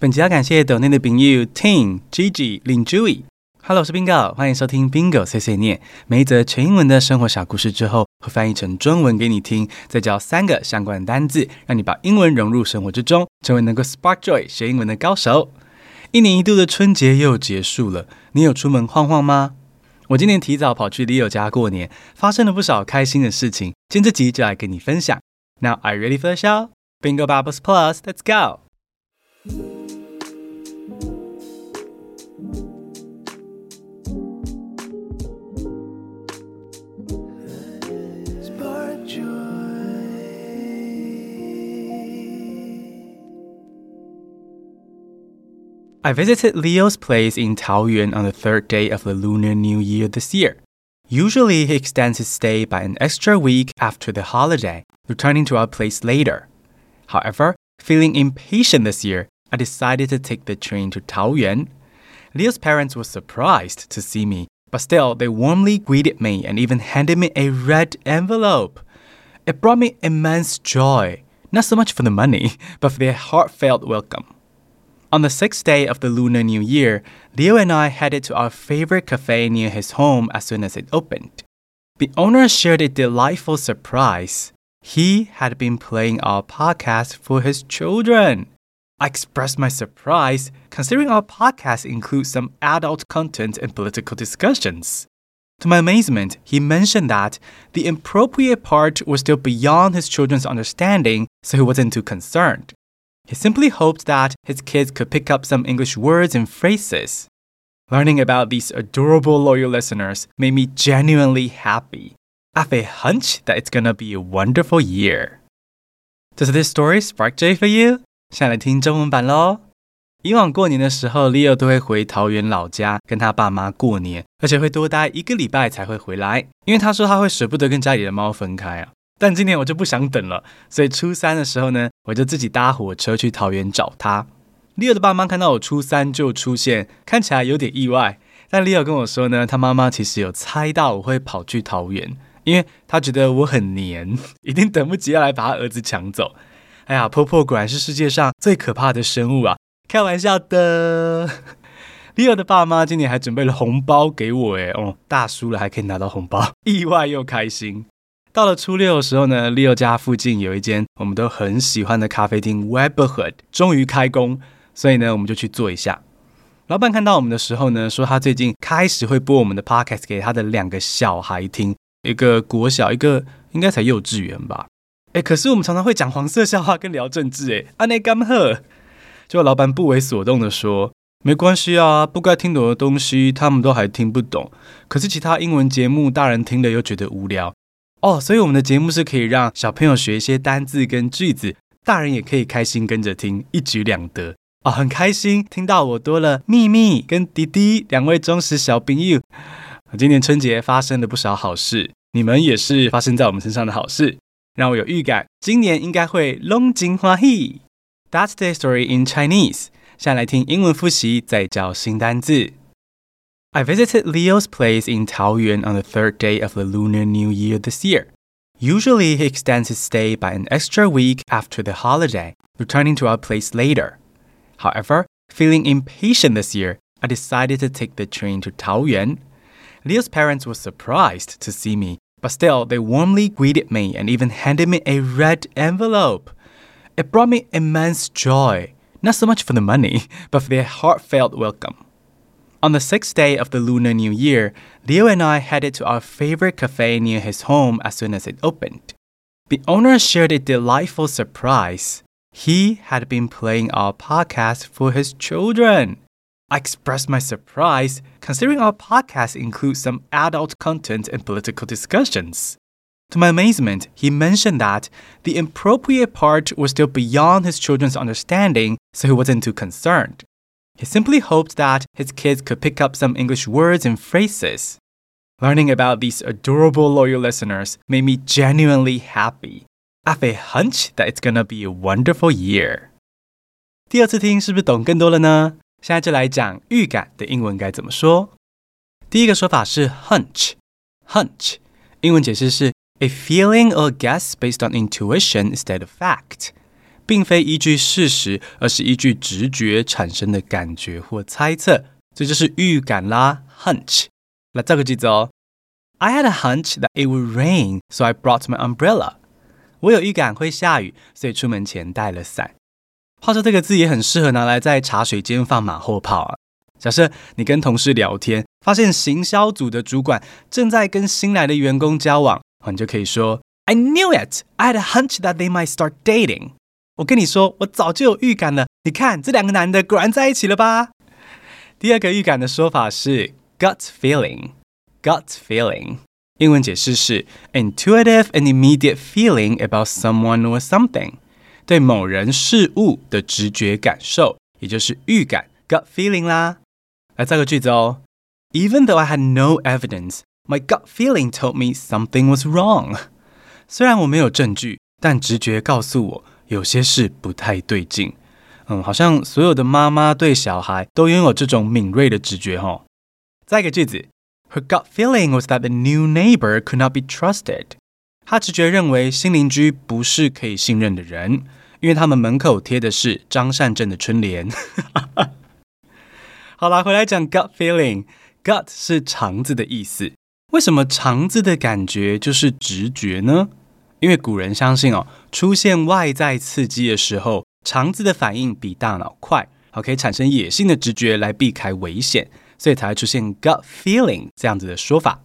本集要感谢抖内的朋友 Ting、Gigi、林 Joey。Hello，我是 Bingo，欢迎收听 Bingo 碎碎念。每一则全英文的生活小故事之后，会翻译成中文给你听，再教三个相关的单字，让你把英文融入生活之中，成为能够 Spark Joy 学英文的高手。一年一度的春节又结束了，你有出门晃晃吗？我今年提早跑去 Leo 家过年，发生了不少开心的事情，今天这集就来跟你分享。Now, are you ready for the show? Bingo Bubbles Plus, let's go! I visited Leo's place in Taoyuan on the third day of the Lunar New Year this year. Usually, he extends his stay by an extra week after the holiday, returning to our place later. However, feeling impatient this year, I decided to take the train to Taoyuan. Leo's parents were surprised to see me, but still, they warmly greeted me and even handed me a red envelope. It brought me immense joy, not so much for the money, but for their heartfelt welcome. On the sixth day of the Lunar New Year, Leo and I headed to our favorite cafe near his home as soon as it opened. The owner shared a delightful surprise. He had been playing our podcast for his children. I expressed my surprise, considering our podcast includes some adult content and political discussions. To my amazement, he mentioned that the inappropriate part was still beyond his children's understanding, so he wasn't too concerned. He simply hoped that his kids could pick up some English words and phrases. Learning about these adorable loyal listeners made me genuinely happy. I have a hunch that it's gonna be a wonderful year. Does this story spark joy for you? 现在来听中文版喽。以往过年的时候，Leo 都会回桃园老家跟他爸妈过年，而且会多待一个礼拜才会回来，因为他说他会舍不得跟家里的猫分开啊。 但今年我就不想等了，所以初三的时候呢，我就自己搭火车去桃园找他。Leo 的爸妈看到我初三就出现，看起来有点意外。但 Leo 跟我说呢，他妈妈其实有猜到我会跑去桃园，因为他觉得我很黏，一定等不及要来把他儿子抢走。哎呀，婆婆果然是世界上最可怕的生物啊！开玩笑的。Leo 的爸妈今年还准备了红包给我，哎，哦，大输了还可以拿到红包，意外又开心。到了初六的时候呢，Leo 家附近有一间我们都很喜欢的咖啡厅 Weberhood 终于开工，所以呢，我们就去坐一下。老板看到我们的时候呢，说他最近开始会播我们的 podcast 给他的两个小孩听，一个国小，一个应该才幼稚园吧。哎，可是我们常常会讲黄色笑话跟聊政治，哎，安内甘赫。就老板不为所动的说，没关系啊，不该听懂的东西他们都还听不懂，可是其他英文节目大人听了又觉得无聊。哦，所以我们的节目是可以让小朋友学一些单字跟句子，大人也可以开心跟着听，一举两得啊、哦！很开心听到我多了秘密跟弟弟两位忠实小朋友。今年春节发生了不少好事，你们也是发生在我们身上的好事，让我有预感，今年应该会龙精欢喜。That's the story in Chinese。现在来听英文复习，再教新单字。I visited Leo's place in Taoyuan on the third day of the Lunar New Year this year. Usually, he extends his stay by an extra week after the holiday, returning to our place later. However, feeling impatient this year, I decided to take the train to Taoyuan. Leo's parents were surprised to see me, but still, they warmly greeted me and even handed me a red envelope. It brought me immense joy, not so much for the money, but for their heartfelt welcome. On the sixth day of the Lunar New Year, Leo and I headed to our favorite cafe near his home as soon as it opened. The owner shared a delightful surprise. He had been playing our podcast for his children. I expressed my surprise, considering our podcast includes some adult content and political discussions. To my amazement, he mentioned that the inappropriate part was still beyond his children's understanding, so he wasn't too concerned. He simply hoped that his kids could pick up some English words and phrases. Learning about these adorable loyal listeners made me genuinely happy. I have a hunch that it's gonna be a wonderful year. 第二次听是不是懂更多了呢？现在就来讲预感的英文该怎么说。第一个说法是 hunch，hunch，英文解释是 a feeling or guess based on intuition instead of fact。 并非依据事实，而是依据直觉产生的感觉或猜测，这就是预感啦，hunch。来造个句子哦，I had a hunch that it would rain, so I brought my umbrella。我有预感会下雨，所以出门前带了伞。话说这个字也很适合拿来在茶水间放马后炮啊。假设你跟同事聊天，发现行销组的主管正在跟新来的员工交往，你就可以说 I knew it, I had a hunch that they might start dating。我跟你说，我早就有预感了。你看，这两个男的果然在一起了吧？第二个预感的说法是 gut feeling。gut feeling，英文解释是 intuitive and immediate feeling about someone or something，对某人事物的直觉感受，也就是预感 gut feeling 啦。来造个句子哦，Even though I had no evidence, my gut feeling told me something was wrong。虽然我没有证据，但直觉告诉我有些事不太对劲。嗯，好像所有的妈妈对小孩都拥有这种敏锐的直觉哈。再一个句子，Her gut feeling was that the new neighbor could not be trusted。她直觉认为新邻居不是可以信任的人，因为他们门口贴的是张善政的春联。好啦，回来讲 gut feeling。gut 是肠子的意思。为什么肠子的感觉就是直觉呢？因为古人相信哦，出现外在刺激的时候，肠子的反应比大脑快，好，可以产生野性的直觉来避开危险，所以才会出现 gut feeling 这样子的说法。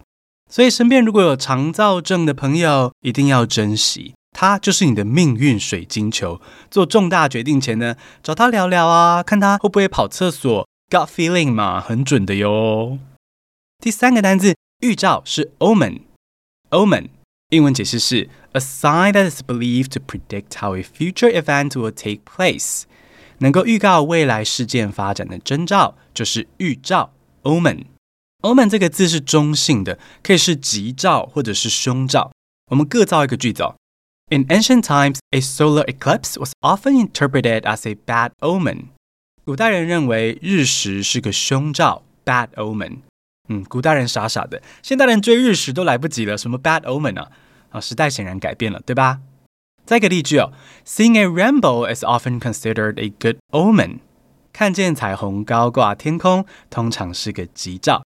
所以身边如果有肠燥症的朋友，一定要珍惜，他就是你的命运水晶球。做重大决定前呢，找他聊聊啊，看他会不会跑厕所。gut feeling 嘛，很准的哟。第三个单字预兆是 omen，omen 英文解释是。A sign that is believed to predict how a future event will take place，能够预告未来事件发展的征兆，就是预兆 omen。omen 这个字是中性的，可以是吉兆或者是凶兆。我们各造一个句子哦。In ancient times, a solar eclipse was often interpreted as a bad omen。古代人认为日食是个凶兆，bad omen。 嗯，古代人傻傻的，现代人追日食都来不及了，什么 bad omen 啊？啊，时代显然改变了，对吧？再一个例句哦，Seeing a rainbow is often considered a good omen。看见彩虹高挂天空，通常是个吉兆。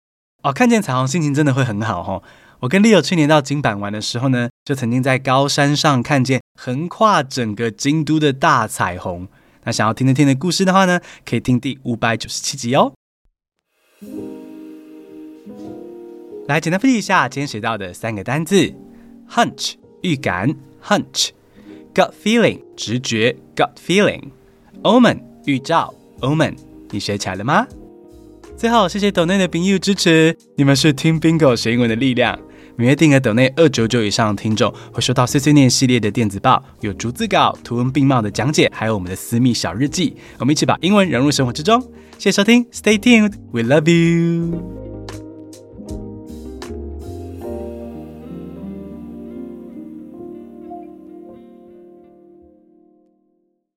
哦，看见彩虹心情真的会很好哦。我跟 Leo 去年到京阪玩的时候呢，就曾经在高山上看见横跨整个京都的大彩虹。那想要听听听的故事的话呢，可以听第五百九十七集哦。来，简单复习一下今天学到的三个单字。hunch 预感，hunch；gut feeling 直觉，gut feeling；omen 预兆，omen。你学起来了吗？最后，谢谢抖内的朋友支持，你们是听 Bingo 学英文的力量。每月订阅抖内二九九以上的听众会收到碎碎念系列的电子报，有逐字稿、图文并茂的讲解，还有我们的私密小日记。我们一起把英文融入生活之中。谢谢收听，Stay tuned，We love you。